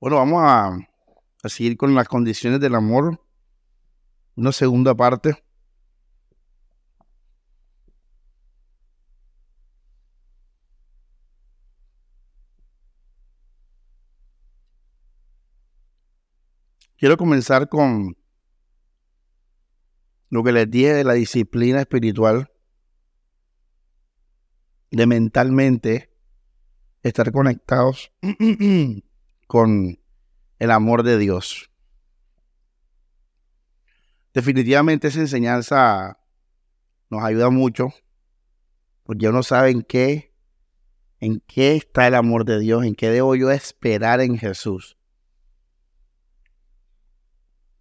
Bueno, vamos a, seguir con las condiciones del amor. Una segunda parte. Quiero comenzar con lo que les dije de la disciplina espiritual, de mentalmente estar conectados con el amor de Dios. Definitivamente esa enseñanza nos ayuda mucho, porque uno sabe en qué, en qué está el amor de Dios, en qué debo yo esperar en Jesús.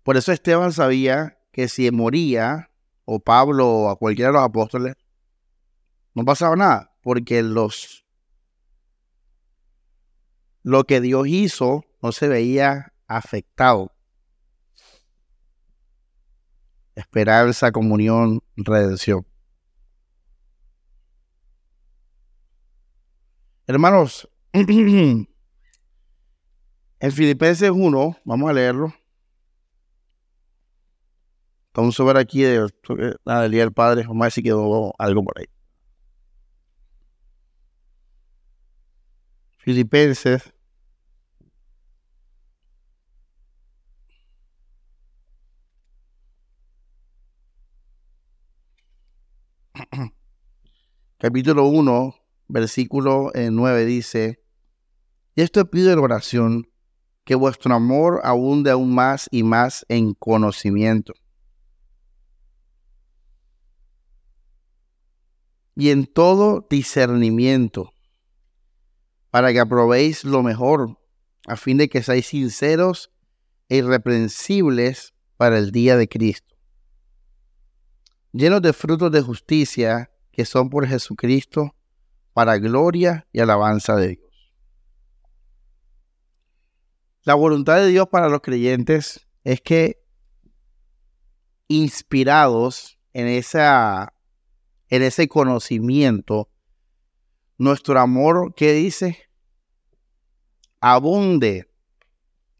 Por eso Esteban sabía que si moría, o Pablo, o a cualquiera de los apóstoles, no pasaba nada, porque los lo que Dios hizo no se veía afectado. Esperanza, comunión, redención. Hermanos, en Filipenses 1, vamos a leerlo. Vamos a ver aquí de, la del Día del Padre. Vamos a si quedó algo por ahí. Filipenses. Capítulo 1, versículo 9 eh, dice, y esto pido en oración, que vuestro amor abunde aún más y más en conocimiento y en todo discernimiento, para que aprobéis lo mejor, a fin de que seáis sinceros e irreprensibles para el día de Cristo, llenos de frutos de justicia que son por Jesucristo, para gloria y alabanza de Dios. La voluntad de Dios para los creyentes es que, inspirados en esa en ese conocimiento, nuestro amor, ¿qué dice? Abunde,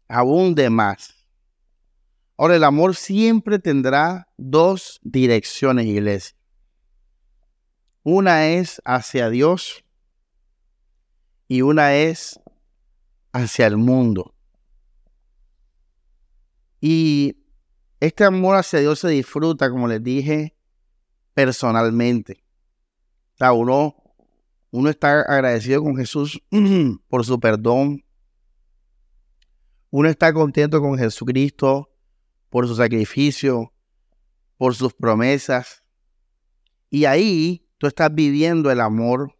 abunde más. Ahora, el amor siempre tendrá dos direcciones, iglesia. Una es hacia Dios y una es hacia el mundo. Y este amor hacia Dios se disfruta, como les dije, personalmente. O uno, uno está agradecido con Jesús por su perdón. Uno está contento con Jesucristo por su sacrificio, por sus promesas. Y ahí tú estás viviendo el amor,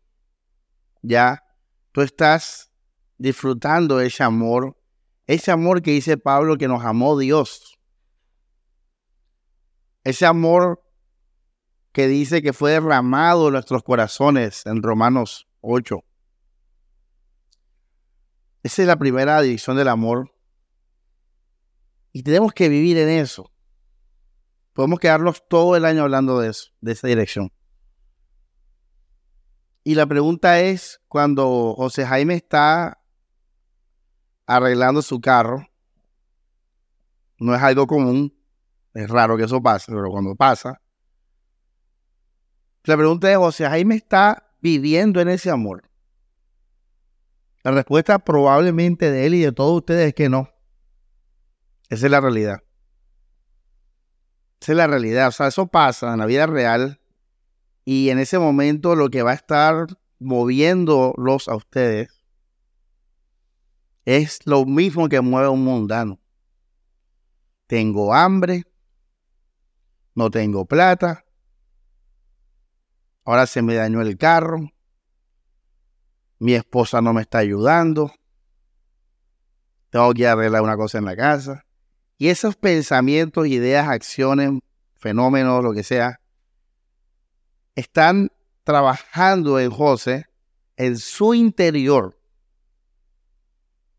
ya. Tú estás disfrutando ese amor, ese amor que dice Pablo que nos amó Dios. Ese amor que dice que fue derramado en nuestros corazones en Romanos 8. Esa es la primera dirección del amor. Y tenemos que vivir en eso. Podemos quedarnos todo el año hablando de eso, de esa dirección. Y la pregunta es, cuando José Jaime está arreglando su carro, no es algo común, es raro que eso pase, pero cuando pasa, la pregunta es, José Jaime está viviendo en ese amor. La respuesta probablemente de él y de todos ustedes es que no. Esa es la realidad. Esa es la realidad. O sea, eso pasa en la vida real. Y en ese momento lo que va a estar moviéndolos a ustedes es lo mismo que mueve un mundano. Tengo hambre, no tengo plata, Ahora se me dañó el carro. Mi esposa no me está ayudando. Tengo que arreglar una cosa en la casa. Y esos pensamientos, ideas, acciones, fenómenos, lo que sea, están trabajando en José, en su interior.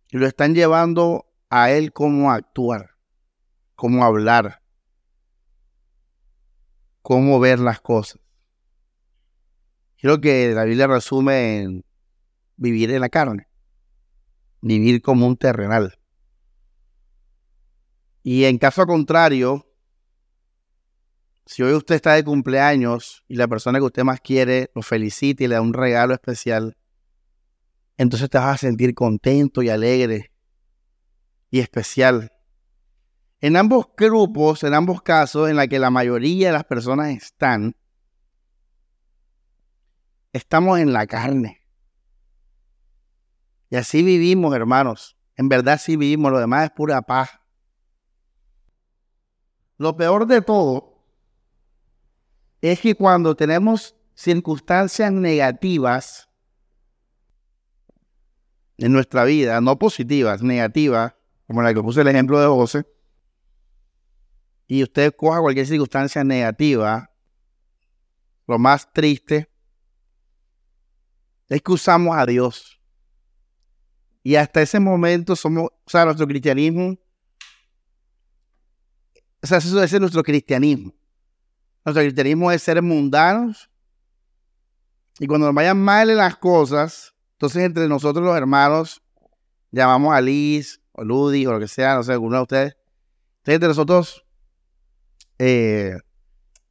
Y lo están llevando a él cómo actuar, cómo hablar, cómo ver las cosas. Creo que la Biblia resume en vivir en la carne, vivir como un terrenal. Y en caso contrario, si hoy usted está de cumpleaños y la persona que usted más quiere lo felicita y le da un regalo especial, entonces te vas a sentir contento y alegre y especial. En ambos grupos, en ambos casos, en la que la mayoría de las personas están, estamos en la carne. Y así vivimos, hermanos. En verdad sí vivimos, lo demás es pura paz. Lo peor de todo es que cuando tenemos circunstancias negativas en nuestra vida, no positivas, negativas, como la que puse el ejemplo de José, y usted coja cualquier circunstancia negativa, lo más triste es que usamos a Dios. Y hasta ese momento somos, o sea, nuestro cristianismo, o sea, eso es nuestro cristianismo. Nuestro cristianismo es ser mundanos. Y cuando nos vayan mal en las cosas, entonces entre nosotros los hermanos, llamamos a Liz o Ludi o lo que sea, no sé, alguno de ustedes. Entonces entre nosotros eh,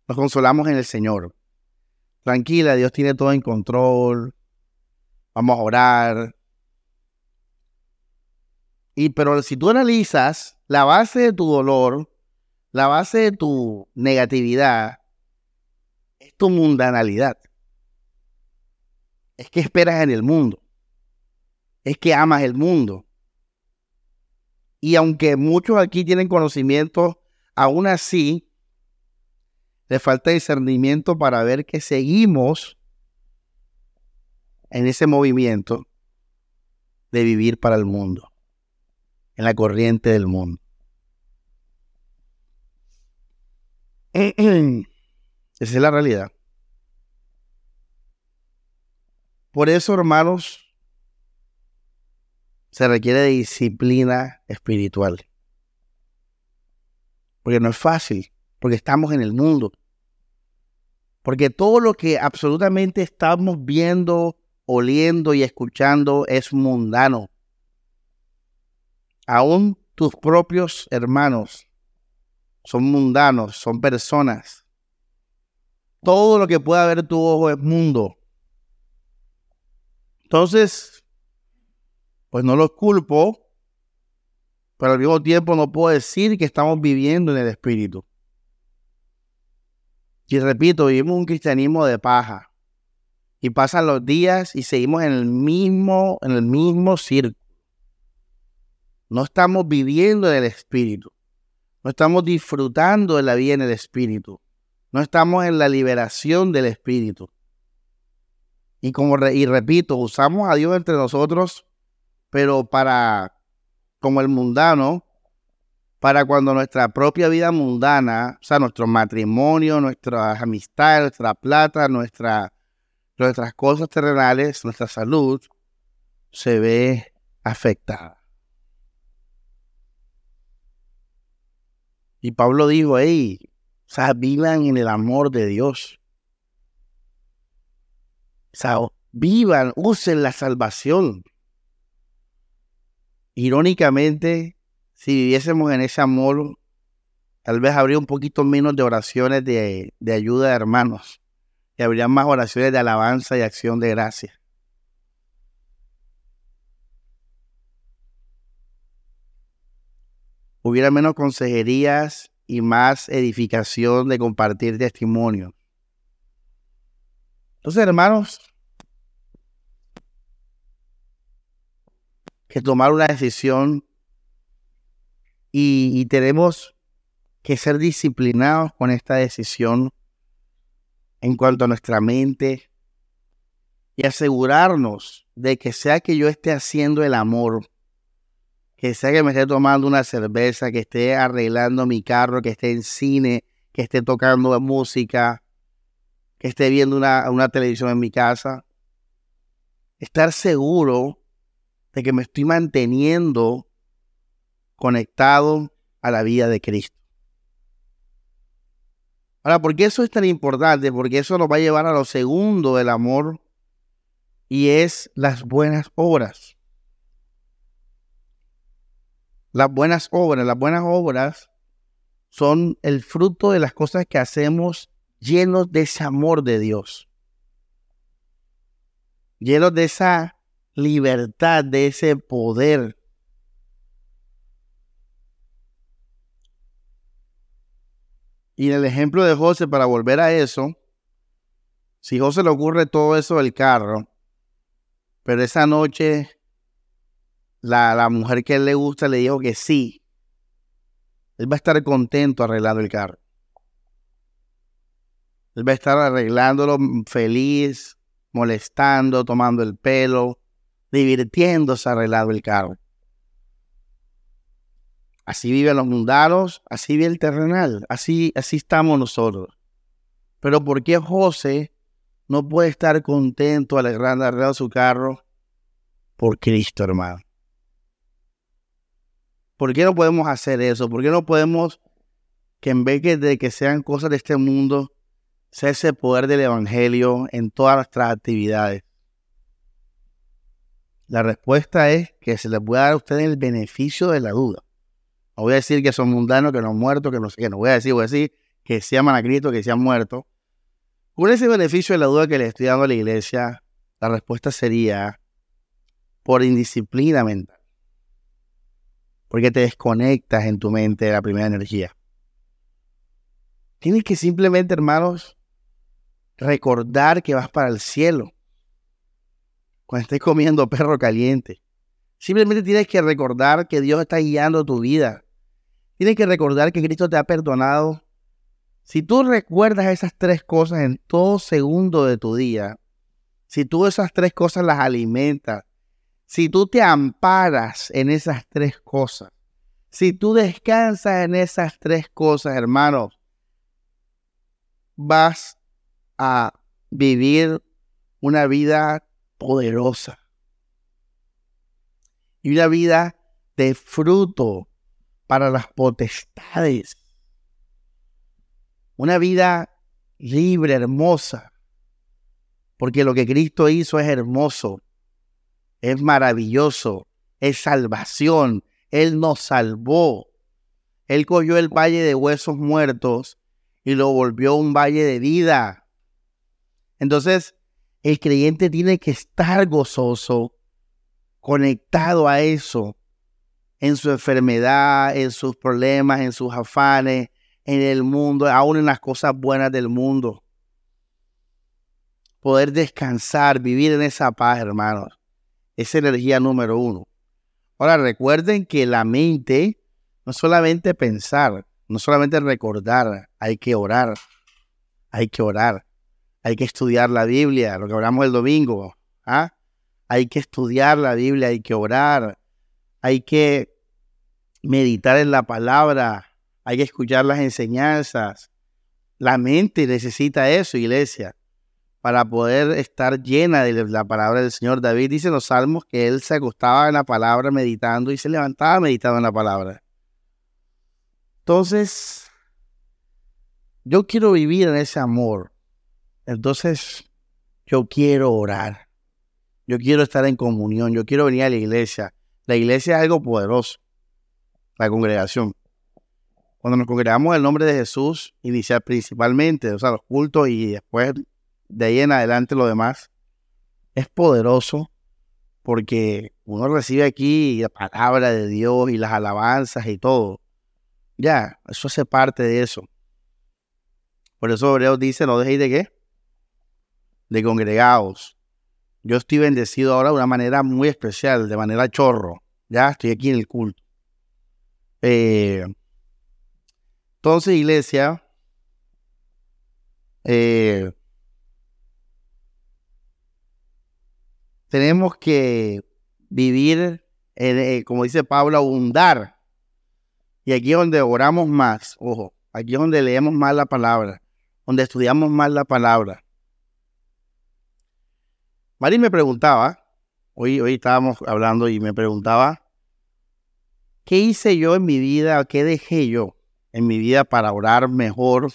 nos consolamos en el Señor. Tranquila, Dios tiene todo en control. Vamos a orar. Y pero si tú analizas la base de tu dolor, la base de tu negatividad, tu mundanalidad. Es que esperas en el mundo. Es que amas el mundo. Y aunque muchos aquí tienen conocimiento, aún así le falta discernimiento para ver que seguimos en ese movimiento de vivir para el mundo, en la corriente del mundo. Esa es la realidad. Por eso, hermanos, se requiere de disciplina espiritual. Porque no es fácil, porque estamos en el mundo. Porque todo lo que absolutamente estamos viendo, oliendo y escuchando es mundano. Aún tus propios hermanos son mundanos, son personas. Todo lo que pueda ver tu ojo es mundo. Entonces, pues no los culpo, pero al mismo tiempo no puedo decir que estamos viviendo en el Espíritu. Y repito, vivimos un cristianismo de paja. Y pasan los días y seguimos en el mismo, en el mismo círculo. No estamos viviendo en el Espíritu. No estamos disfrutando de la vida en el Espíritu. No estamos en la liberación del Espíritu. Y como y repito, usamos a Dios entre nosotros, pero para como el mundano, para cuando nuestra propia vida mundana, o sea, nuestro matrimonio, nuestras amistades, nuestra plata, nuestra, nuestras cosas terrenales, nuestra salud, se ve afectada. Y Pablo dijo, hey, o sea, vivan en el amor de Dios. O sea, vivan, usen la salvación. Irónicamente, si viviésemos en ese amor, tal vez habría un poquito menos de oraciones de, ayuda de hermanos y habría más oraciones de alabanza y acción de gracia. Hubiera menos consejerías y más edificación de compartir testimonio. Entonces, hermanos, que tomar una decisión y, tenemos que ser disciplinados con esta decisión en cuanto a nuestra mente y asegurarnos de que sea que yo esté haciendo el amor, que sea que me esté tomando una cerveza, que esté arreglando mi carro, que esté en cine, que esté tocando música, que esté viendo una, una televisión en mi casa, estar seguro de que me estoy manteniendo conectado a la vida de Cristo. Ahora, ¿por qué eso es tan importante? Porque eso nos va a llevar a lo segundo del amor y es las buenas obras. Las buenas obras. Las buenas obras son el fruto de las cosas que hacemos llenos de ese amor de Dios. Llenos de esa libertad, de ese poder. Y en el ejemplo de José, para volver a eso, si José le ocurre todo eso del carro, pero esa noche la, la mujer que le gusta le dijo que sí, él va a estar contento arreglando el carro. Él va a estar arreglándolo feliz, molestando, tomando el pelo, divirtiéndose arreglando el carro. Así viven los mundanos, así vive el terrenal, así, así estamos nosotros. Pero ¿por qué José no puede estar contento arreglando su carro? Por Cristo, hermano. ¿Por qué no podemos hacer eso? ¿Por qué no podemos que en vez de que sean cosas de este mundo, sea ese poder del Evangelio en todas nuestras actividades? La respuesta es que se les puede dar a ustedes el beneficio de la duda. No voy a decir que son mundanos, que no han muerto, que no sé qué. No voy a decir, voy a decir que se aman a Cristo, que se han muerto. Con ese beneficio de la duda que le estoy dando a la iglesia, la respuesta sería por indisciplina mental porque te desconectas en tu mente de la primera energía. Tienes que simplemente, hermanos, recordar que vas para el cielo. Cuando estés comiendo perro caliente. Simplemente tienes que recordar que Dios está guiando tu vida. Tienes que recordar que Cristo te ha perdonado. Si tú recuerdas esas tres cosas en todo segundo de tu día, si tú esas tres cosas las alimentas, si tú te amparas en esas tres cosas, si tú descansas en esas tres cosas, hermanos, vas a vivir una vida poderosa y una vida de fruto para las potestades. Una vida libre, hermosa, porque lo que Cristo hizo es hermoso es maravilloso, es salvación. Él nos salvó. Él cogió el valle de huesos muertos y lo volvió un valle de vida. Entonces, el creyente tiene que estar gozoso, conectado a eso, en su enfermedad, en sus problemas, en sus afanes, en el mundo, aún en las cosas buenas del mundo. Poder descansar, vivir en esa paz, hermanos. Esa energía número uno. Ahora recuerden que la mente no solamente pensar, no solamente recordar, hay que orar, hay que orar, hay que estudiar la Biblia, lo que hablamos el domingo. ¿ah? Hay que estudiar la Biblia, hay que orar, hay que meditar en la palabra, hay que escuchar las enseñanzas. La mente necesita eso, iglesia para poder estar llena de la palabra del Señor. David dice en los salmos que él se acostaba en la palabra meditando y se levantaba meditando en la palabra. Entonces, yo quiero vivir en ese amor. Entonces, yo quiero orar. Yo quiero estar en comunión. Yo quiero venir a la iglesia. La iglesia es algo poderoso. La congregación. Cuando nos congregamos en el nombre de Jesús, iniciar principalmente, o sea, los cultos y después de ahí en adelante lo demás es poderoso porque uno recibe aquí la palabra de Dios y las alabanzas y todo. Ya, eso hace parte de eso. Por eso Hebreos dice, no dejéis de qué? De congregados. Yo estoy bendecido ahora de una manera muy especial, de manera chorro. Ya estoy aquí en el culto. Eh, entonces, iglesia, eh, tenemos que vivir, eh, como dice Pablo, abundar. Y aquí es donde oramos más, ojo, aquí es donde leemos más la palabra, donde estudiamos más la palabra. Mari me preguntaba, hoy, hoy estábamos hablando y me preguntaba, ¿qué hice yo en mi vida? ¿Qué dejé yo en mi vida para orar mejor,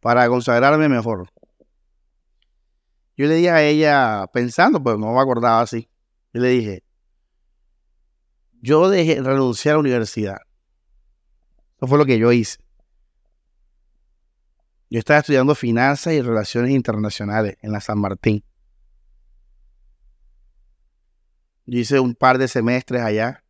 para consagrarme mejor? Yo le dije a ella, pensando, pues no me acordaba así. Yo le dije, yo dejé, renuncié a la universidad. Eso fue lo que yo hice. Yo estaba estudiando finanzas y relaciones internacionales en la San Martín. Yo hice un par de semestres allá.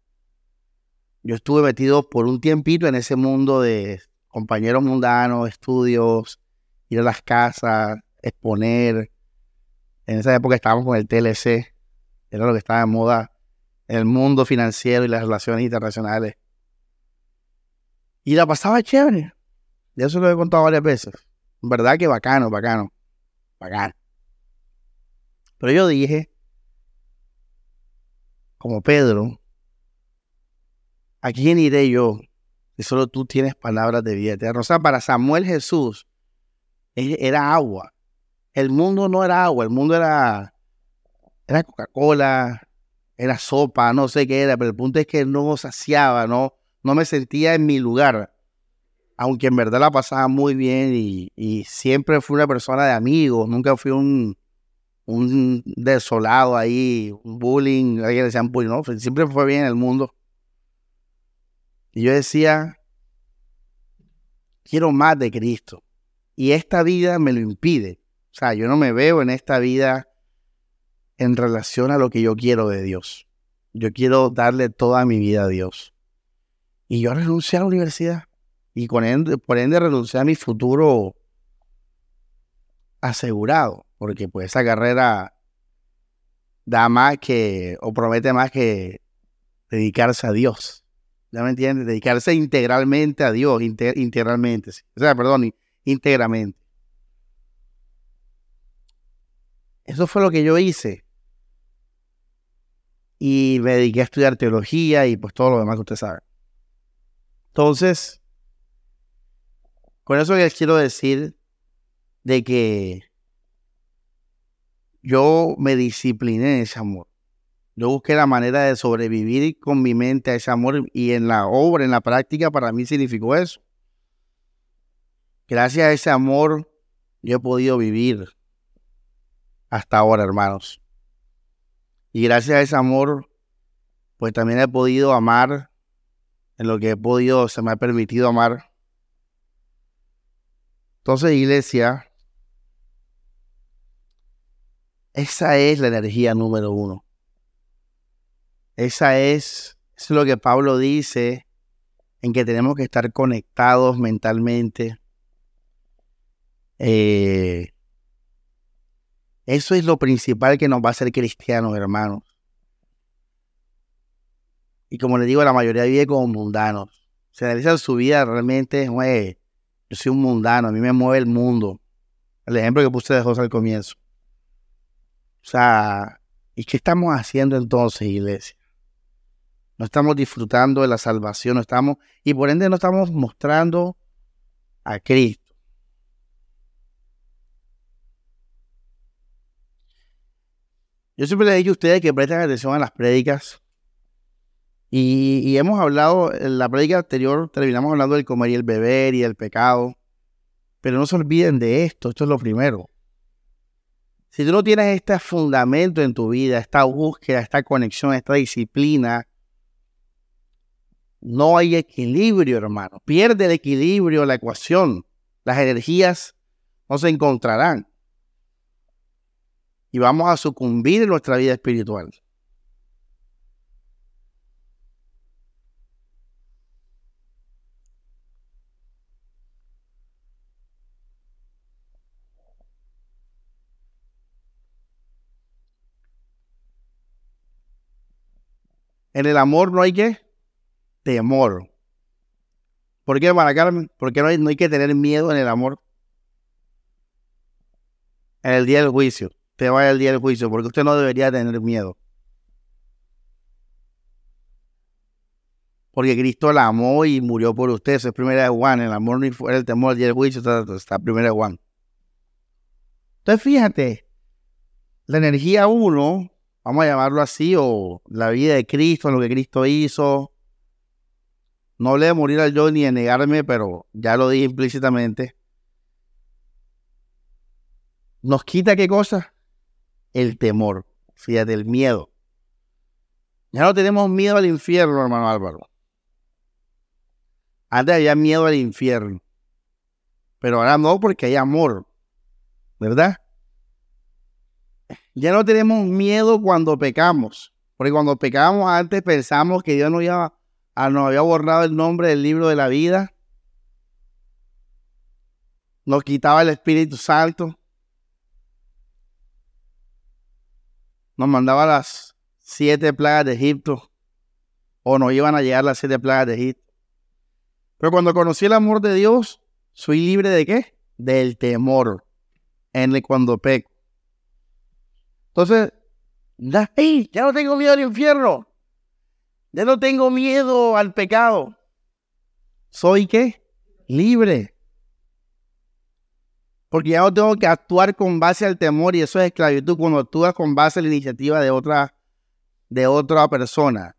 Yo estuve metido por un tiempito en ese mundo de compañeros mundanos, estudios, ir a las casas, exponer. En esa época estábamos con el TLC, era lo que estaba de moda en el mundo financiero y las relaciones internacionales. Y la pasaba chévere. Ya eso lo he contado varias veces. En verdad que bacano, bacano. Bacano. Pero yo dije, como Pedro, ¿a quién iré yo? Si solo tú tienes palabras de vida eterna. O sea, para Samuel Jesús era agua. El mundo no era agua, el mundo era, era Coca-Cola, era sopa, no sé qué era, pero el punto es que no saciaba, no, no me sentía en mi lugar. Aunque en verdad la pasaba muy bien y, siempre fui una persona de amigos, nunca fui un, un desolado ahí, un bullying, alguien decían bullying, no, siempre fue bien en el mundo. Y yo decía, quiero más de Cristo. Y esta vida me lo impide. O sea, yo no me veo en esta vida en relación a lo que yo quiero de Dios. Yo quiero darle toda mi vida a Dios. Y yo renuncié a la universidad. Y ende, por ende renuncié a mi futuro asegurado. Porque pues esa carrera da más que, o promete más que dedicarse a Dios. ¿Ya me entiendes? Dedicarse integralmente a Dios, integralmente. O sea, perdón, íntegramente. Eso fue lo que yo hice y me dediqué a estudiar teología y pues todo lo demás que usted sabe. Entonces, con eso les quiero decir de que yo me discipliné en ese amor. Yo busqué la manera de sobrevivir con mi mente a ese amor y en la obra, en la práctica, para mí significó eso. Gracias a ese amor, yo he podido vivir hasta ahora, hermanos. Y gracias a ese amor, pues también he podido amar en lo que he podido, se me ha permitido amar. Entonces, iglesia, esa es la energía número uno. Esa es, es lo que Pablo dice, en que tenemos que estar conectados mentalmente. Eh, eso es lo principal que nos va a hacer cristianos, hermanos. Y como les digo, la mayoría vive como mundanos. Se analizan su vida realmente, güey, yo soy un mundano, a mí me mueve el mundo. El ejemplo que puse de José al comienzo. O sea, ¿y qué estamos haciendo entonces, iglesia? No estamos disfrutando de la salvación, no estamos, y por ende no estamos mostrando a Cristo. Yo siempre le he dicho a ustedes que presten atención a las prédicas. Y, hemos hablado, en la prédica anterior terminamos hablando del comer y el beber y del pecado. Pero no se olviden de esto, esto es lo primero. Si tú no tienes este fundamento en tu vida, esta búsqueda, esta conexión, esta disciplina, no hay equilibrio, hermano. Pierde el equilibrio la ecuación. Las energías no se encontrarán y vamos a sucumbir en nuestra vida espiritual. En el amor no hay que temor. ¿Por qué, hermana Carmen? Porque no hay, no hay que tener miedo en el amor. En el día del juicio te vaya el día del juicio, porque usted no debería tener miedo. Porque Cristo la amó y murió por usted. Eso es primera de Juan. El amor ni fuera el temor del día del juicio. Está, está primera de Juan. Entonces, fíjate, la energía uno, vamos a llamarlo así, o la vida de Cristo, lo que Cristo hizo. No hablé de morir al yo ni de negarme, pero ya lo dije implícitamente. ¿Nos quita qué cosa? El temor, fíjate, el miedo. Ya no tenemos miedo al infierno, hermano Álvaro. Antes había miedo al infierno. Pero ahora no porque hay amor. ¿Verdad? Ya no tenemos miedo cuando pecamos. Porque cuando pecamos antes pensamos que Dios nos había, nos había borrado el nombre del libro de la vida. Nos quitaba el Espíritu Santo. Nos mandaba las siete plagas de Egipto. O nos iban a llegar las siete plagas de Egipto. Pero cuando conocí el amor de Dios, soy libre de qué? Del temor. En el cuando peco. Entonces, ya no tengo miedo al infierno. Ya no tengo miedo al pecado. ¿Soy qué? Libre. Porque ya no tengo que actuar con base al temor y eso es esclavitud cuando actúas con base a la iniciativa de otra, de otra persona.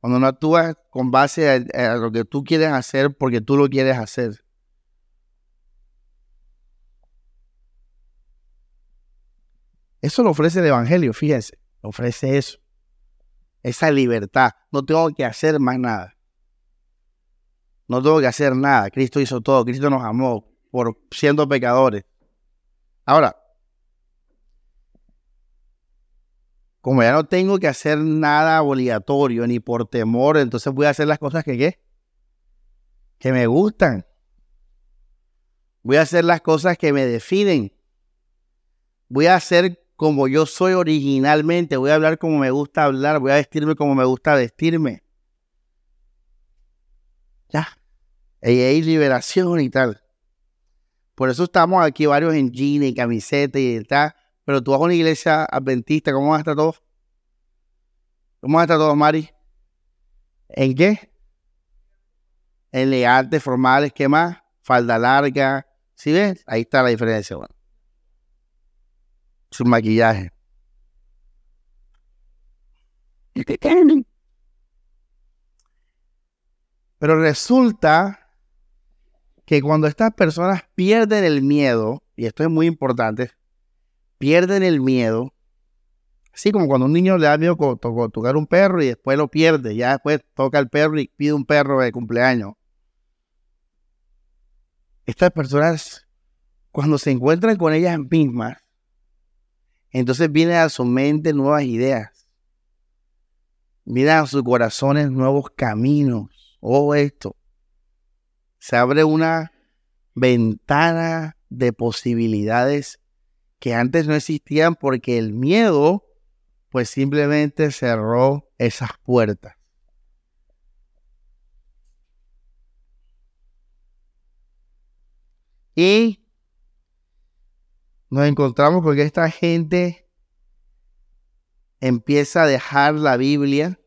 Cuando no actúas con base a, lo que tú quieres hacer porque tú lo quieres hacer. Eso lo ofrece el Evangelio, fíjense, ofrece eso. Esa libertad. No tengo que hacer más nada. No tengo que hacer nada. Cristo hizo todo. Cristo nos amó por siendo pecadores. Ahora, como ya no tengo que hacer nada obligatorio ni por temor, entonces voy a hacer las cosas que ¿qué? que me gustan. Voy a hacer las cosas que me definen. Voy a hacer como yo soy originalmente, voy a hablar como me gusta hablar, voy a vestirme como me gusta vestirme. Ya. Y hay liberación y tal. Por eso estamos aquí varios en jeans y camiseta y tal. Pero tú vas a una iglesia adventista, ¿cómo van a estar todos? ¿Cómo van a estar todos, Mari? ¿En qué? Elegantes, formales, ¿qué más? Falda larga. ¿Sí ves? Ahí está la diferencia, bueno su maquillaje. Pero resulta que cuando estas personas pierden el miedo, y esto es muy importante, pierden el miedo, así como cuando un niño le da miedo tocar un perro y después lo pierde, ya después toca el perro y pide un perro de cumpleaños. Estas personas, cuando se encuentran con ellas mismas, entonces vienen a su mente nuevas ideas. Vienen a sus corazones nuevos caminos. Oh, esto. Se abre una ventana de posibilidades que antes no existían porque el miedo pues simplemente cerró esas puertas. Y nos encontramos con que esta gente empieza a dejar la Biblia,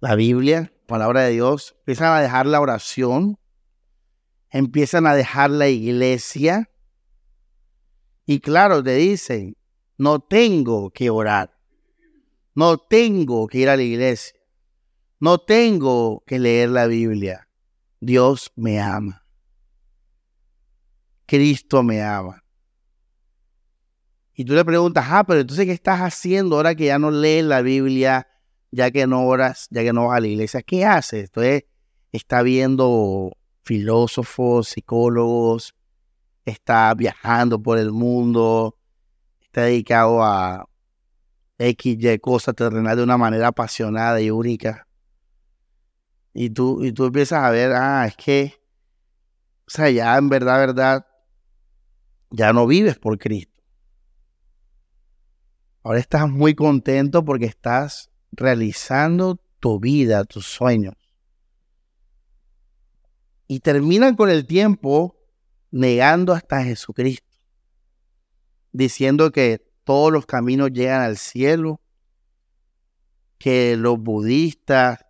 la Biblia, palabra de Dios, empiezan a dejar la oración, empiezan a dejar la iglesia y claro, te dicen, no tengo que orar, no tengo que ir a la iglesia, no tengo que leer la Biblia, Dios me ama. Cristo me ama. Y tú le preguntas, ah, pero entonces, ¿qué estás haciendo ahora que ya no lees la Biblia, ya que no oras, ya que no vas a la iglesia? ¿Qué haces? Entonces, está viendo filósofos, psicólogos, está viajando por el mundo, está dedicado a X, Y cosas terrenales de una manera apasionada y única. Y tú, y tú empiezas a ver, ah, es que, o sea, ya en verdad, verdad, ya no vives por Cristo. Ahora estás muy contento porque estás realizando tu vida, tus sueños. Y terminan con el tiempo negando hasta Jesucristo, diciendo que todos los caminos llegan al cielo, que los budistas,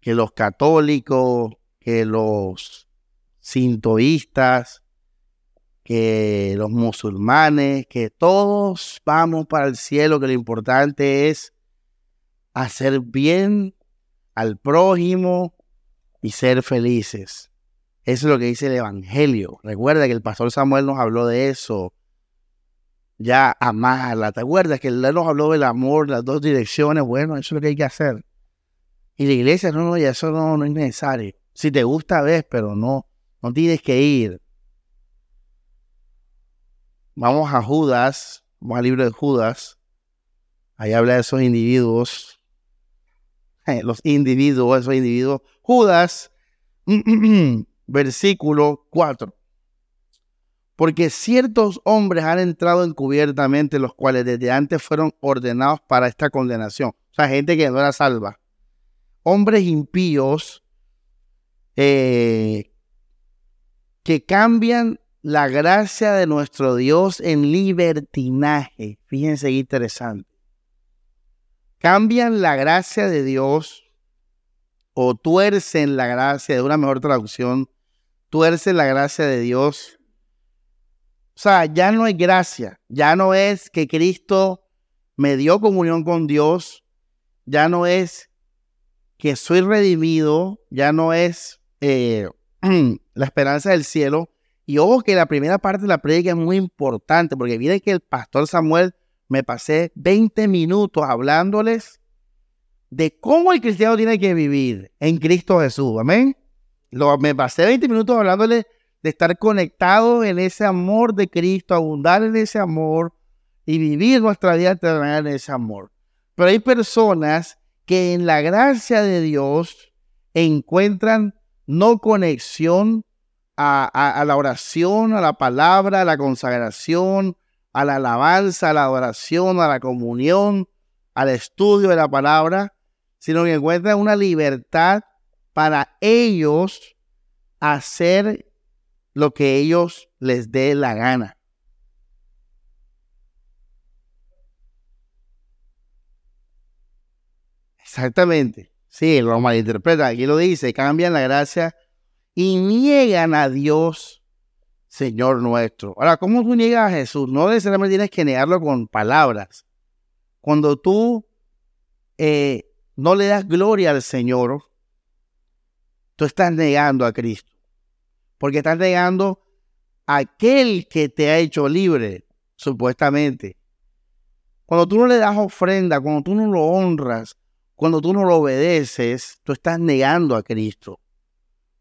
que los católicos, que los sintoístas, que los musulmanes, que todos vamos para el cielo, que lo importante es hacer bien al prójimo y ser felices. Eso es lo que dice el Evangelio. Recuerda que el pastor Samuel nos habló de eso. ya amarla. ¿Te acuerdas que él nos habló del amor, las dos direcciones? Bueno, eso es lo que hay que hacer. Y la iglesia, no, no, ya eso no, no es necesario. Si te gusta, ves, pero no, no tienes que ir. Vamos a Judas, vamos al libro de Judas. Ahí habla de esos individuos. Los individuos, esos individuos. Judas, versículo 4. Porque ciertos hombres han entrado encubiertamente, los cuales desde antes fueron ordenados para esta condenación. O sea, gente que no era salva. Hombres impíos eh, que cambian la gracia de nuestro Dios en libertinaje. Fíjense qué interesante. Cambian la gracia de Dios o tuercen la gracia, de una mejor traducción, tuercen la gracia de Dios o sea, ya no hay gracia, ya no es que Cristo me dio comunión con Dios, ya no es que soy redimido, ya no es eh, la esperanza del cielo. Y ojo que la primera parte de la predica es muy importante, porque miren que el pastor Samuel me pasé 20 minutos hablándoles de cómo el cristiano tiene que vivir en Cristo Jesús. Amén. Lo, me pasé 20 minutos hablándoles de estar conectado en ese amor de Cristo, abundar en ese amor y vivir nuestra vida eterna en ese amor. Pero hay personas que en la gracia de Dios encuentran no conexión a, la oración, a la palabra, a la consagración, a la alabanza, a la adoración, a la comunión, al estudio de la palabra, sino que encuentran una libertad para ellos hacer lo que ellos les dé la gana. Exactamente. Sí, lo malinterpreta. Aquí lo dice, cambian la gracia y niegan a Dios, Señor nuestro. Ahora, ¿cómo tú niegas a Jesús? No necesariamente tienes que negarlo con palabras. Cuando tú eh, no le das gloria al Señor, tú estás negando a Cristo porque estás negando a aquel que te ha hecho libre, supuestamente. Cuando tú no le das ofrenda, cuando tú no lo honras, cuando tú no lo obedeces, tú estás negando a Cristo.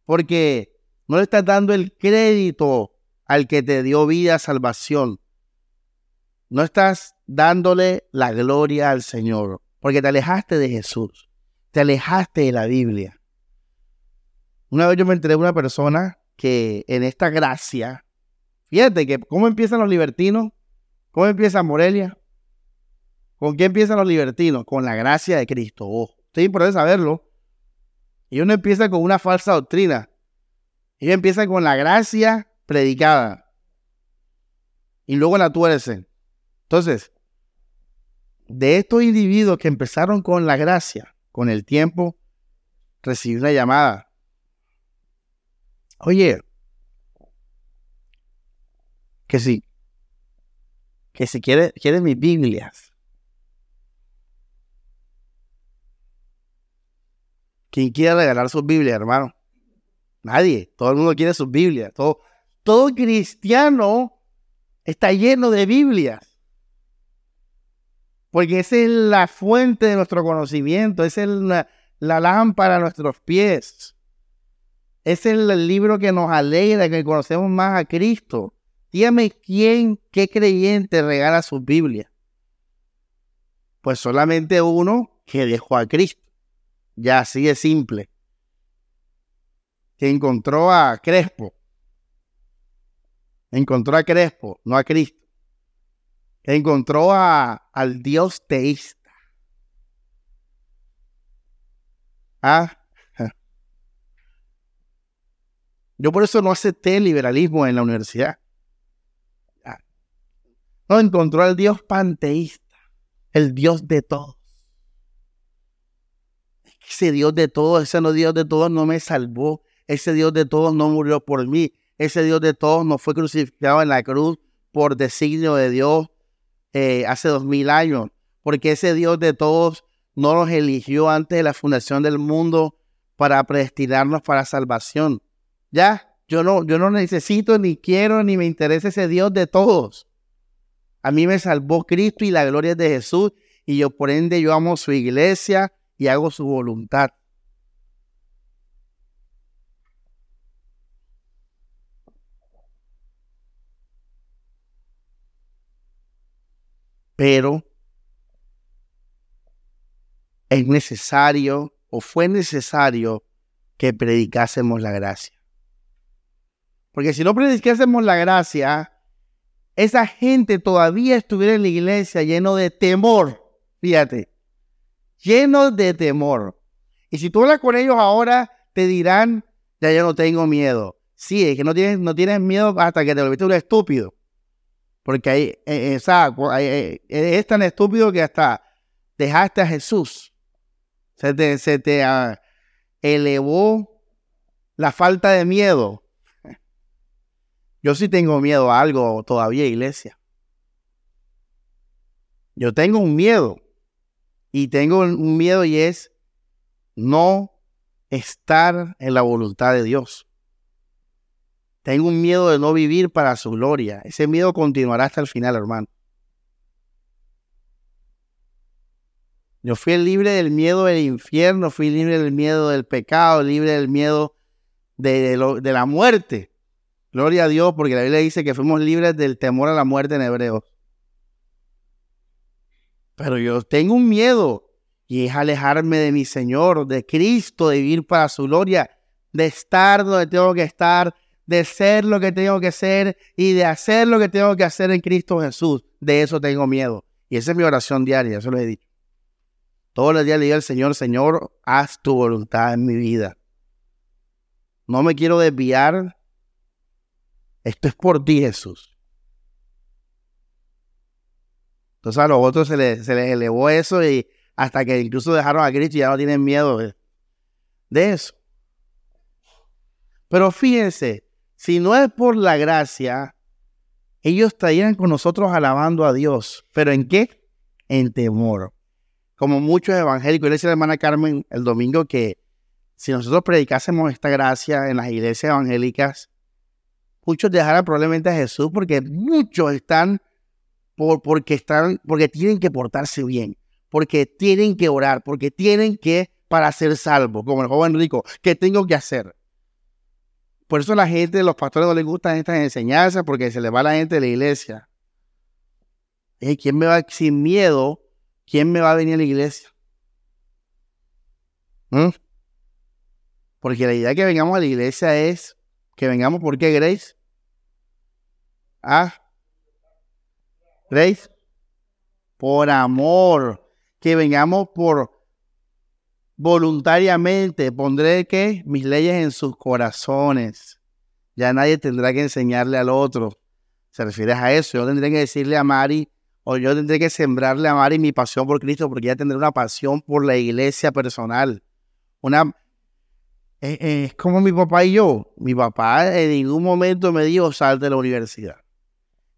Porque no le estás dando el crédito al que te dio vida, salvación. No estás dándole la gloria al Señor, porque te alejaste de Jesús, te alejaste de la Biblia. Una vez yo me enteré de una persona que en esta gracia, fíjate que cómo empiezan los libertinos, cómo empieza Morelia, con qué empiezan los libertinos, con la gracia de Cristo. Oh, es importante saberlo. Y uno empieza con una falsa doctrina. Ellos empiezan con la gracia predicada. Y luego la tuercen. Entonces, de estos individuos que empezaron con la gracia, con el tiempo, recibí una llamada Oye, que si, que si quiere, quiere mis Biblias. ¿Quién quiere regalar sus Biblias, hermano? Nadie. Todo el mundo quiere sus Biblias. Todo, todo cristiano está lleno de Biblias. Porque esa es la fuente de nuestro conocimiento, esa es la, lámpara a nuestros pies. Es el libro que nos alegra, que conocemos más a Cristo. Dígame quién, qué creyente regala su Biblia. Pues solamente uno que dejó a Cristo. Ya así de simple. Que encontró a Crespo. Encontró a Crespo, no a Cristo. Encontró a, al Dios teísta. Ah, Yo por eso no acepté el liberalismo en la universidad. Ah. No encontró al Dios panteísta, el Dios de todos. Ese Dios de todos, ese no Dios de todos no me salvó. Ese Dios de todos no murió por mí. Ese Dios de todos no fue crucificado en la cruz por designio de Dios eh, hace dos mil años. Porque ese Dios de todos no nos eligió antes de la fundación del mundo para predestinarnos para salvación. Ya, yo no, yo no necesito, ni quiero, ni me interesa ese Dios de todos. A mí me salvó Cristo y la gloria es de Jesús y yo por ende yo amo su iglesia y hago su voluntad. Pero es necesario o fue necesario que predicásemos la gracia. Porque si no predicásemos la gracia, esa gente todavía estuviera en la iglesia lleno de temor. Fíjate, lleno de temor. Y si tú hablas con ellos ahora, te dirán, ya yo no tengo miedo. Sí, es que no tienes, no tienes miedo hasta que te volviste un estúpido. Porque ahí, eh, eh, es tan estúpido que hasta dejaste a Jesús. Se te, se te ah, elevó la falta de miedo. Yo sí tengo miedo a algo todavía, iglesia. Yo tengo un miedo. Y tengo un miedo y es no estar en la voluntad de Dios. Tengo un miedo de no vivir para su gloria. Ese miedo continuará hasta el final, hermano. Yo fui libre del miedo del infierno, fui libre del miedo del pecado, libre del miedo de, la muerte. Gloria a Dios, porque la Biblia dice que fuimos libres del temor a la muerte en hebreo. Pero yo tengo un miedo y es alejarme de mi Señor, de Cristo, de vivir para su gloria, de estar donde tengo que estar, de ser lo que tengo que ser y de hacer lo que tengo que hacer en Cristo Jesús. De eso tengo miedo. Y esa es mi oración diaria, eso lo he dicho. Todos los días le digo al Señor, Señor, haz tu voluntad en mi vida. No me quiero desviar. Esto es por ti, Jesús. Entonces a los otros se les, elevó eso y hasta que incluso dejaron a Cristo y ya no tienen miedo de eso. Pero fíjense, si no es por la gracia, ellos estarían con nosotros alabando a Dios. ¿Pero en qué? En temor como muchos evangélicos. Yo le decía a la hermana Carmen el domingo que si nosotros predicásemos esta gracia en las iglesias evangélicas, muchos dejaran probablemente a Jesús porque muchos están por, porque están, porque tienen que portarse bien, porque tienen que orar, porque tienen que para ser salvos, como el joven rico, ¿qué tengo que hacer? Por eso a la gente, los pastores no les gustan estas enseñanzas porque se les va la gente de la iglesia. ¿Quién me va sin miedo ¿quién me va a venir a la iglesia? ¿Mm? Porque la idea que vengamos a la iglesia es que vengamos, ¿por qué, Grace? ¿Ah? Grace, por amor, que vengamos por voluntariamente, pondré que mis leyes en sus corazones. Ya nadie tendrá que enseñarle al otro. Se refiere a eso. Yo tendré que decirle a Mari, o yo tendré que sembrarle a Mari mi pasión por Cristo porque ella tendrá una pasión por la iglesia personal. Una, eh, eh, es como mi papá y yo. Mi papá en ningún momento me dijo sal de la universidad.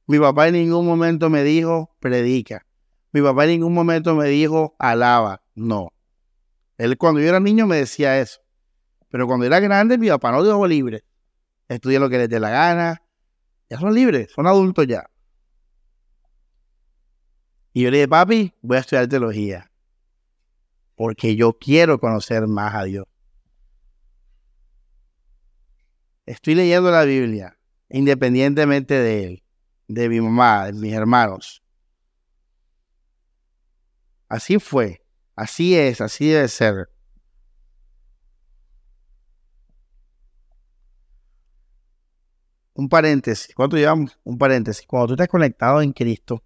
Mi papá en ningún momento me dijo predica. Mi papá en ningún momento me dijo alaba. No. Él cuando yo era niño me decía eso. Pero cuando era grande, mi papá no dijo libre. Estudia lo que les dé la gana. Ya son libres, son adultos ya. Y yo le dije, papi, voy a estudiar teología. Porque yo quiero conocer más a Dios. Estoy leyendo la Biblia, independientemente de él, de mi mamá, de mis hermanos. Así fue, así es, así debe ser. Un paréntesis, ¿cuánto llevamos? Un paréntesis. Cuando tú estás conectado en Cristo,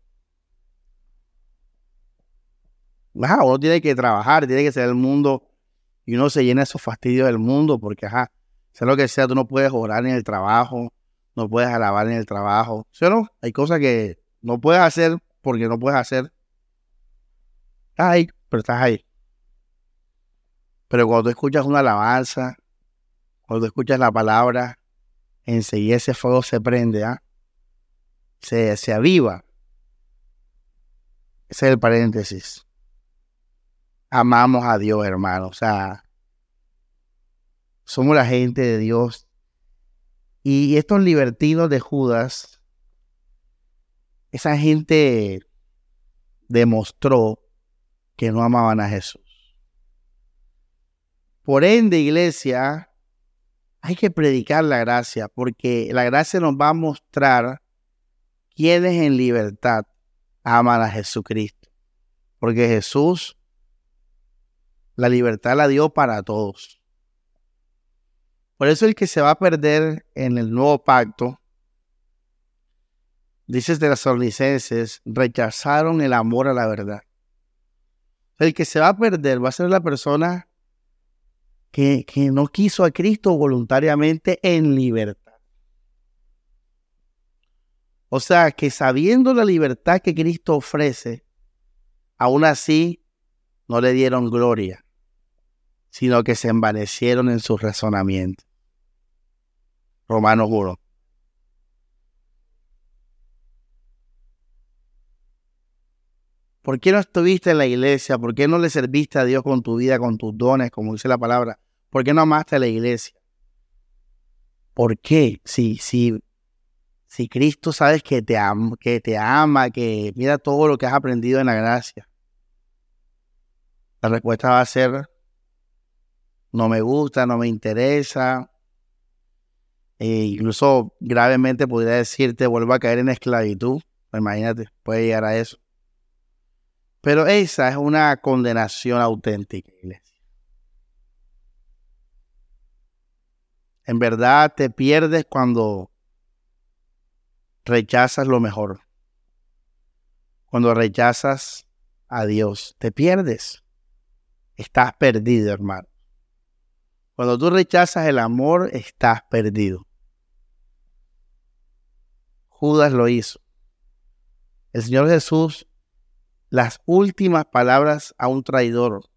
ajá, uno tiene que trabajar, tiene que ser el mundo y uno se llena de esos fastidios del mundo porque, ajá, sea lo que sea, tú no puedes orar en el trabajo, no puedes alabar en el trabajo, ¿sí o no? Hay cosas que no puedes hacer porque no puedes hacer. Ahí, pero estás ahí. Pero cuando tú escuchas una alabanza, cuando tú escuchas la palabra, enseguida ese fuego se prende, ¿ah? Se, se aviva. Ese es el paréntesis amamos a Dios, hermano. O sea, somos la gente de Dios. Y estos libertinos de Judas esa gente demostró que no amaban a Jesús. Por ende, iglesia, hay que predicar la gracia, porque la gracia nos va a mostrar quiénes en libertad aman a Jesucristo. Porque Jesús la libertad la dio para todos. Por eso el que se va a perder en el nuevo pacto, dices de las ornicenses, rechazaron el amor a la verdad. El que se va a perder va a ser la persona que, no quiso a Cristo voluntariamente en libertad. O sea, que sabiendo la libertad que Cristo ofrece, aún así no le dieron gloria, sino que se envanecieron en su razonamiento. Romanos 1. ¿Por qué no estuviste en la iglesia? ¿Por qué no le serviste a Dios con tu vida, con tus dones, como dice la palabra? ¿Por qué no amaste a la iglesia? ¿Por qué? Si, si, si Cristo sabes que te, ama, que mira todo lo que has aprendido en la gracia. La respuesta va a ser, no me gusta, no me interesa. E incluso gravemente podría decirte, vuelvo a caer en esclavitud. Imagínate, puede llegar a eso. Pero esa es una condenación auténtica, iglesia. En verdad te pierdes cuando rechazas lo mejor. Cuando rechazas a Dios, te pierdes. Estás perdido, hermano. Cuando tú rechazas el amor, estás perdido. Judas lo hizo. El Señor Jesús, las últimas palabras a un traidor.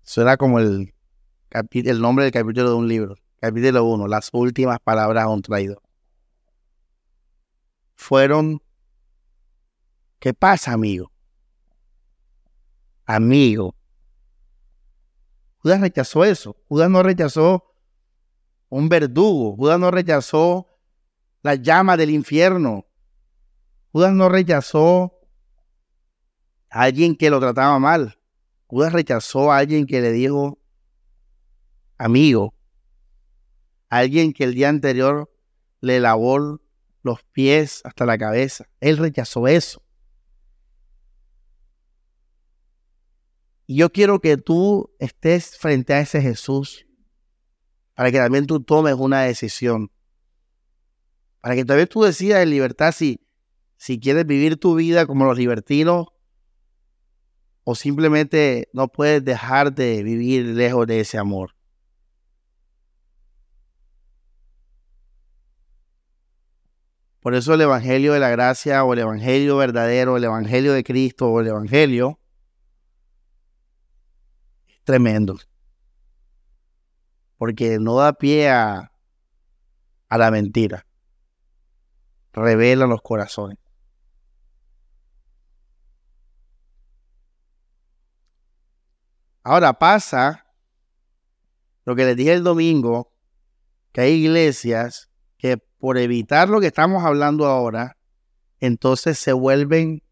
Suena como el el nombre del capítulo de un libro. Capítulo 1, las últimas palabras a un traidor. Fueron, ¿qué pasa, amigo? Amigo. Judas rechazó eso. Judas no rechazó un verdugo. Judas no rechazó la llama del infierno. Judas no rechazó alguien que lo trataba mal. Judas rechazó a alguien que le dijo, amigo, alguien que el día anterior le lavó los pies hasta la cabeza. Él rechazó eso. Y yo quiero que tú estés frente a ese Jesús para que también tú tomes una decisión. Para que también tú decidas en libertad si, si quieres vivir tu vida como los libertinos o simplemente no puedes dejar de vivir lejos de ese amor. Por eso el Evangelio de la Gracia o el Evangelio verdadero, el Evangelio de Cristo o el Evangelio es tremendo. Porque no da pie a, a la mentira. Revela los corazones. Ahora pasa lo que les dije el domingo, que hay iglesias que por evitar lo que estamos hablando ahora, entonces se vuelven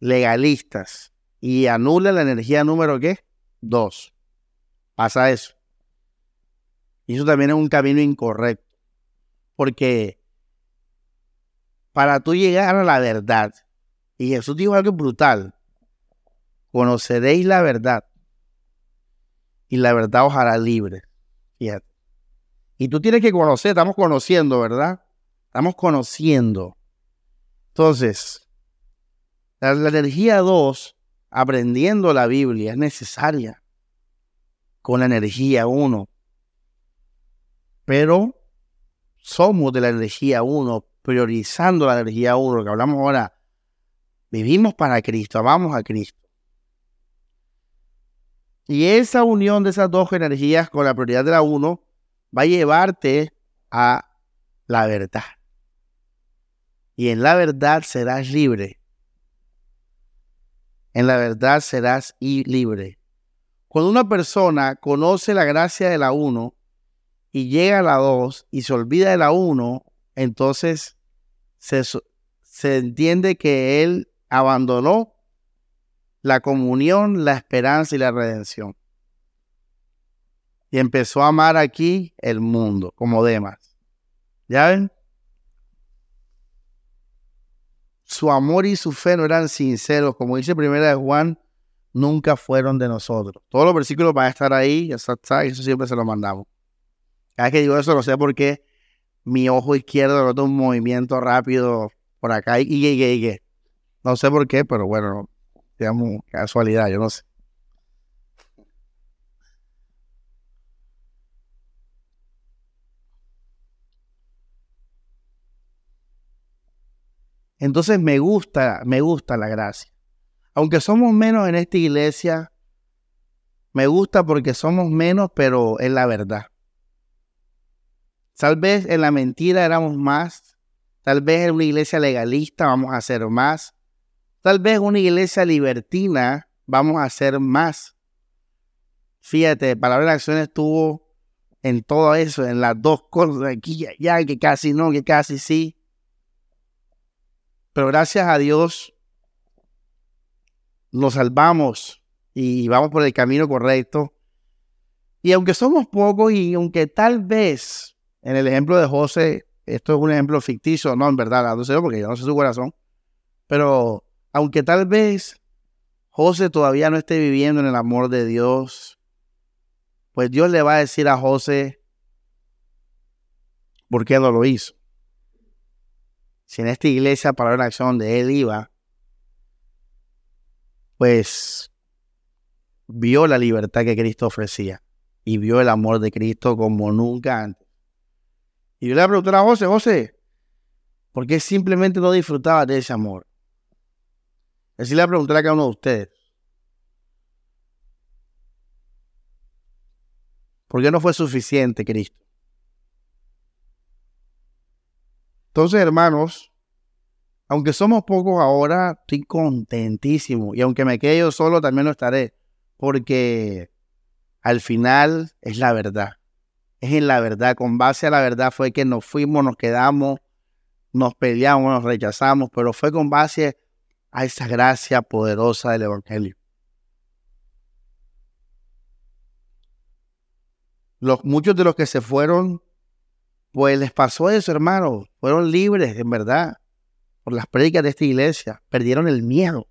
legalistas y anulan la energía número ¿qué? Dos. Pasa eso. Y eso también es un camino incorrecto. Porque para tú llegar a la verdad, y Jesús dijo algo brutal, conoceréis la verdad y la verdad os hará libre. Y tú tienes que conocer, estamos conociendo, ¿verdad? Estamos conociendo. Entonces, la, energía 2, aprendiendo la Biblia, es necesaria con la energía 1. Pero somos de la energía 1, priorizando la energía 1, que hablamos ahora. Vivimos para Cristo, amamos a Cristo. Y esa unión de esas dos energías con la prioridad de la 1 va a llevarte a la verdad. Y en la verdad serás libre. En la verdad serás libre. Cuando una persona conoce la gracia de la uno y llega a la dos y se olvida de la uno, entonces se, se entiende que él abandonó la comunión, la esperanza y la redención. Y empezó a amar aquí el mundo, como demás. ¿Ya ven? Su amor y su fe no eran sinceros, como dice primera de Juan, nunca fueron de nosotros. Todos los versículos van a estar ahí, está, eso siempre se lo mandamos. Cada vez que digo eso, no sé por qué mi ojo izquierdo nota un movimiento rápido por acá y, y, y, y, No sé por qué, pero bueno, digamos, casualidad, yo no sé. Entonces me gusta, me gusta la gracia. Aunque somos menos en esta iglesia, me gusta porque somos menos, pero es la verdad. Tal vez en la mentira éramos más. Tal vez en una iglesia legalista vamos a ser más. Tal vez una iglesia libertina vamos a ser más. Fíjate, Palabra de Acción estuvo en todo eso, en las dos cosas, aquí y allá, que casi no, que casi sí. Pero gracias a Dios nos salvamos y vamos por el camino correcto. Y aunque somos pocos y aunque tal vez en el ejemplo de José, esto es un ejemplo ficticio, no en verdad, no sé porque yo no sé su corazón, pero aunque tal vez José todavía no esté viviendo en el amor de Dios, pues Dios le va a decir a José por qué no lo hizo. Si en esta iglesia para la acción donde él iba, pues vio la libertad que Cristo ofrecía y vio el amor de Cristo como nunca antes. Y yo le pregunté a José, José, ¿por qué simplemente no disfrutaba de ese amor? Así le pregunté a cada uno de ustedes. ¿Por qué no fue suficiente Cristo? Entonces, hermanos, aunque somos pocos ahora, estoy contentísimo. Y aunque me quede yo solo, también lo estaré. Porque al final es la verdad. Es en la verdad. Con base a la verdad fue que nos fuimos, nos quedamos, nos peleamos, nos rechazamos. Pero fue con base a esa gracia poderosa del Evangelio. Los, muchos de los que se fueron, pues les pasó eso, hermano. Fueron libres, en verdad, por las prédicas de esta iglesia. Perdieron el miedo.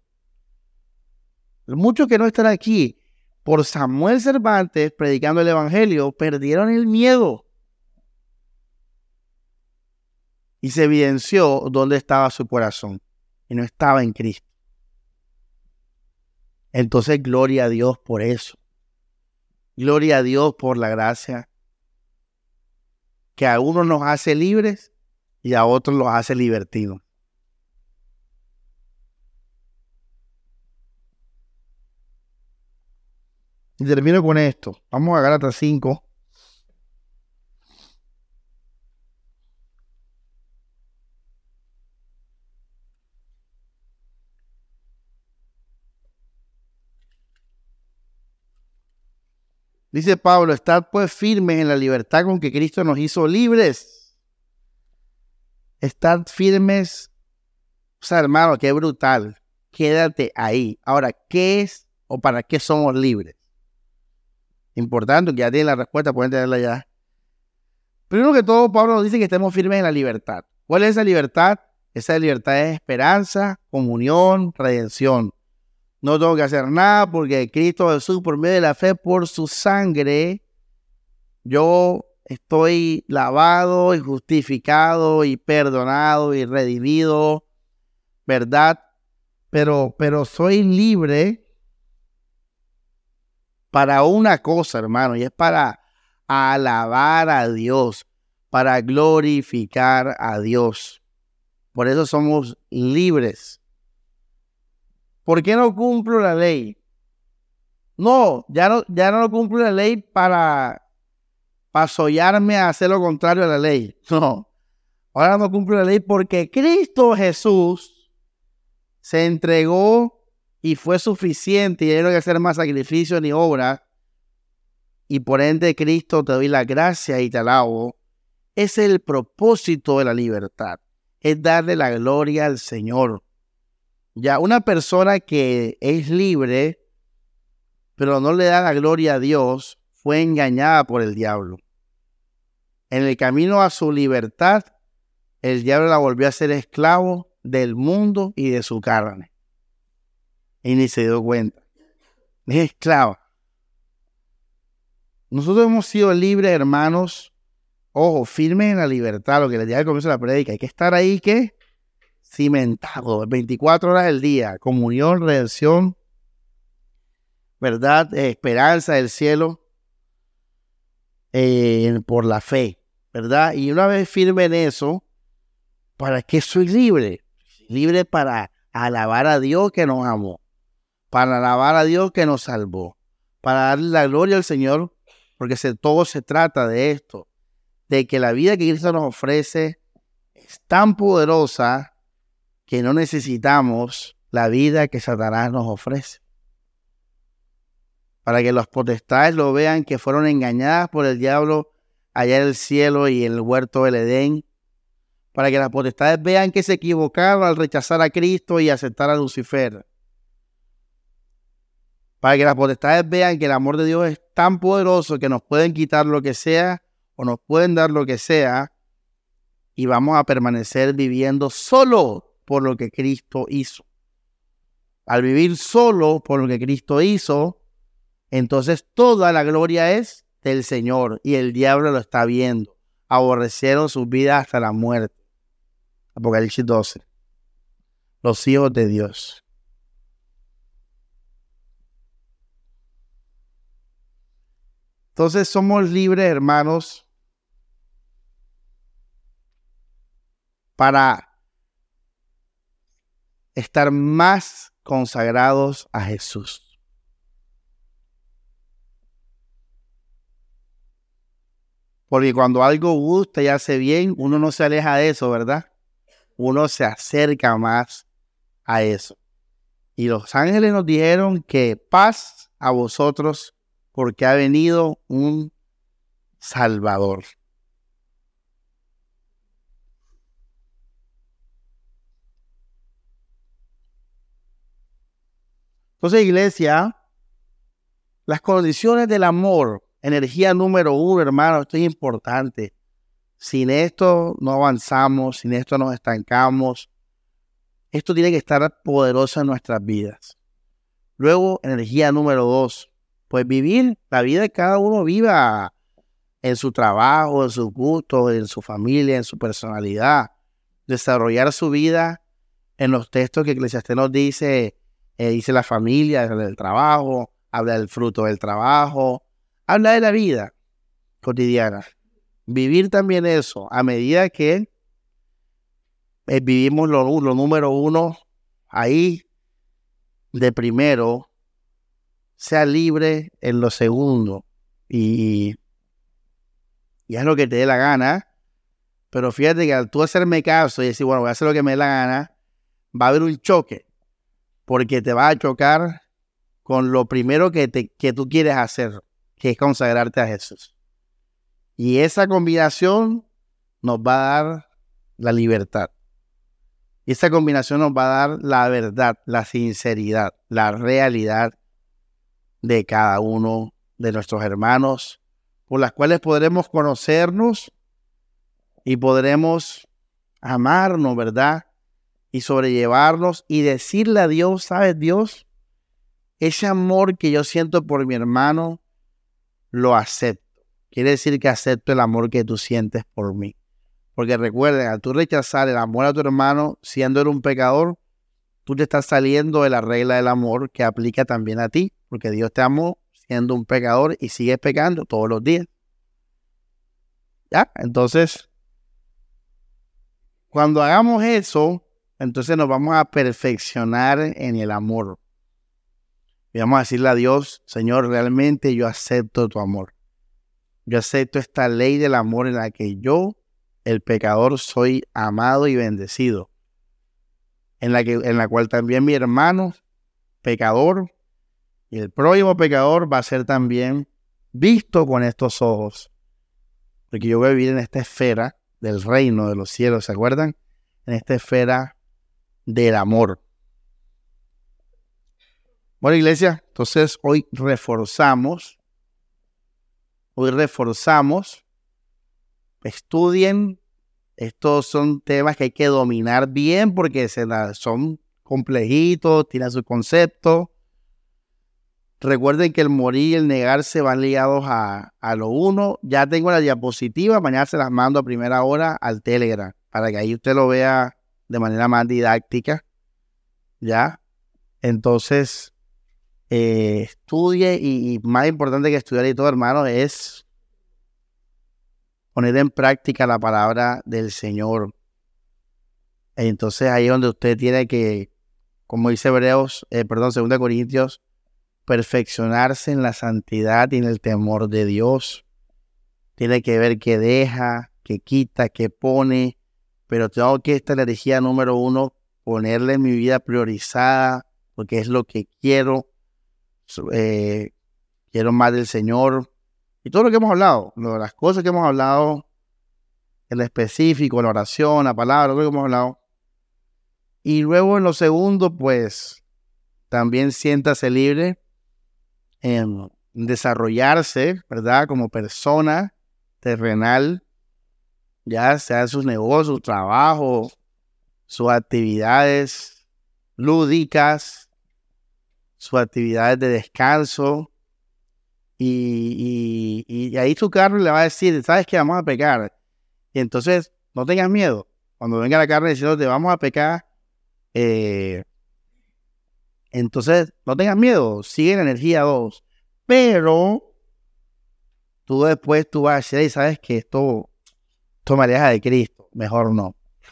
Muchos que no están aquí, por Samuel Cervantes predicando el Evangelio, perdieron el miedo. Y se evidenció dónde estaba su corazón y no estaba en Cristo. Entonces, gloria a Dios por eso. Gloria a Dios por la gracia que a unos nos hace libres y a otros los hace libertinos. Y termino con esto. Vamos a Gálatas 5. Dice Pablo, estad pues firmes en la libertad con que Cristo nos hizo libres. Estad firmes. O sea, hermano, qué brutal. Quédate ahí. Ahora, ¿qué es o para qué somos libres? Importante, que ya tiene la respuesta, pueden tenerla ya. Primero que todo, Pablo nos dice que estemos firmes en la libertad. ¿Cuál es esa libertad? Esa libertad es esperanza, comunión, redención. No tengo que hacer nada porque Cristo Jesús, por medio de la fe, por su sangre, yo estoy lavado y justificado y perdonado y redimido, ¿verdad? Pero, pero soy libre para una cosa, hermano, y es para alabar a Dios, para glorificar a Dios. Por eso somos libres. ¿Por qué no cumplo la ley? No, ya no, ya no cumplo la ley para, para sollarme a hacer lo contrario a la ley. No. Ahora no cumplo la ley porque Cristo Jesús se entregó y fue suficiente y ya no hay que hacer más sacrificio ni obra. Y por ende, Cristo te doy la gracia y te alabo. Es el propósito de la libertad es darle la gloria al Señor. Ya una persona que es libre, pero no le da la gloria a Dios, fue engañada por el diablo. En el camino a su libertad, el diablo la volvió a ser esclavo del mundo y de su carne. Y ni se dio cuenta. Es esclava. Nosotros hemos sido libres, hermanos. Ojo, firmes en la libertad, lo que les dije al comienzo de la predica. Hay que estar ahí, ¿qué? Cimentado, 24 horas del día. Comunión, redención, verdad, esperanza del cielo eh, por la fe, ¿verdad? Y una vez firme en eso, ¿para qué soy libre? Libre para alabar a Dios que nos amó, para alabar a Dios que nos salvó, para darle la gloria al Señor, porque todo se trata de esto, de que la vida que Cristo nos ofrece es tan poderosa que no necesitamos la vida que Satanás nos ofrece. Para que los potestades lo vean que fueron engañadas por el diablo allá en el cielo y en el huerto del Edén para que las potestades vean que se equivocaron al rechazar a Cristo y aceptar a Lucifer. Para que las potestades vean que el amor de Dios es tan poderoso que nos pueden quitar lo que sea o nos pueden dar lo que sea y vamos a permanecer viviendo solo por lo que Cristo hizo. Al vivir solo por lo que Cristo hizo, entonces toda la gloria es del Señor y el diablo lo está viendo. Aborrecieron sus vidas hasta la muerte. Apocalipsis 12. Los hijos de Dios. Entonces somos libres, hermanos, para estar más consagrados a Jesús. Porque cuando algo gusta y hace bien, uno no se aleja de eso, ¿verdad? uno se acerca más a eso. Y los ángeles nos dijeron que paz a vosotros porque ha venido un Salvador. Entonces, iglesia, las condiciones del amor, energía número uno, hermano, esto es importante. Sin esto no avanzamos, sin esto nos estancamos. Esto tiene que estar poderoso en nuestras vidas. Luego, energía número dos, pues vivir la vida de cada uno viva en su trabajo, en sus gustos, en su familia, en su personalidad. Desarrollar su vida en los textos que Eclesiastes nos dice, eh, dice la familia, habla del trabajo, habla del fruto del trabajo, habla de la vida cotidiana vivir también eso a medida que eh, vivimos lo, número uno ahí de primero, sea libre en lo segundo y, y haz lo que te dé la gana. Pero fíjate que al tú hacerme caso y decir, bueno, voy a hacer lo que me dé la gana, va a haber un choque, porque te va a chocar con lo primero que, te, que tú quieres hacer, que es consagrarte a Jesús. Y esa combinación nos va a dar la libertad. Y esa combinación nos va a dar la verdad, la sinceridad, la realidad de cada uno de nuestros hermanos, por las cuales podremos conocernos y podremos amarnos, ¿verdad? Y sobrellevarnos y decirle a Dios, ¿sabes Dios? Ese amor que yo siento por mi hermano, lo acepto quiere decir que acepto el amor que tú sientes por mí. Porque recuerden, al tú rechazar el amor a tu hermano siendo él un pecador, tú te estás saliendo de la regla del amor que aplica también a ti, porque Dios te amó siendo un pecador y sigues pecando todos los días. ¿Ya? Entonces, cuando hagamos eso, entonces nos vamos a perfeccionar en el amor. Y vamos a decirle a Dios, Señor, realmente yo acepto tu amor. Yo acepto esta ley del amor en la que yo, el pecador, soy amado y bendecido. En la, que, en la cual también mi hermano, pecador, y el próximo pecador va a ser también visto con estos ojos. Porque yo voy a vivir en esta esfera del reino de los cielos, ¿se acuerdan? en esta esfera del amor. Bueno, iglesia, entonces hoy reforzamos, hoy reforzamos, estudien, estos son temas que hay que dominar bien porque son complejitos, tienen su concepto. Recuerden que el morir y el negarse van ligados a, a lo uno. Ya tengo la diapositiva, mañana se las mando a primera hora al Telegram para que ahí usted lo vea de manera más didáctica. ¿Ya? Entonces, eh, estudie y, más importante que estudiar y todo, hermano, es poner en práctica la palabra del Señor. Entonces ahí es donde usted tiene que, como dice Hebreos, eh, perdón, 2 Corintios, perfeccionarse en la santidad y en el temor de Dios. Tiene que ver qué deja, qué quita, qué pone, pero tengo que esta energía número uno, ponerle mi vida priorizada, porque es lo que quiero, eh, quiero más del Señor. Y todo lo que hemos hablado, las cosas que hemos hablado, en específico, la oración, la palabra, todo lo que hemos hablado. Y luego en lo segundo, pues también siéntase libre en desarrollarse, ¿verdad? Como persona terrenal, ya sea sus negocios, su trabajo, sus actividades lúdicas, sus actividades de descanso. Y, ahí su carne le va a decir, ¿sabes qué? Vamos a pecar. Y entonces, no tengas miedo. Cuando venga la carne diciendo, te vamos a pecar, eh, entonces, no tengas miedo, sigue la energía 2. Pero tú después tú vas a decir, sabes que esto, esto me de Cristo. Mejor no.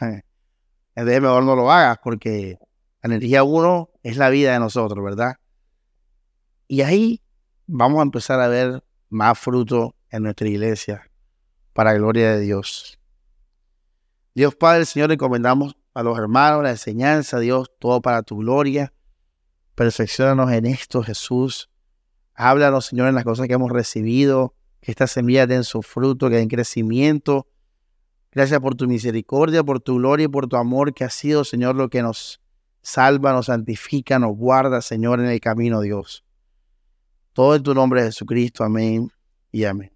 Entonces, mejor no lo hagas porque la energía 1 es la vida de nosotros, ¿verdad? Y ahí vamos a empezar a ver más fruto en nuestra iglesia para la gloria de Dios. Dios Padre, Señor, encomendamos a los hermanos la enseñanza, Dios, todo para tu gloria. Perfeccionanos en esto, Jesús. Háblanos, Señor, en las cosas que hemos recibido, que estas semillas den su fruto, que den crecimiento. Gracias por tu misericordia, por tu gloria y por tu amor que ha sido, Señor, lo que nos salva, nos santifica, nos guarda, Señor, en el camino, Dios. Todo en tu nombre, Jesucristo. Amén y amén.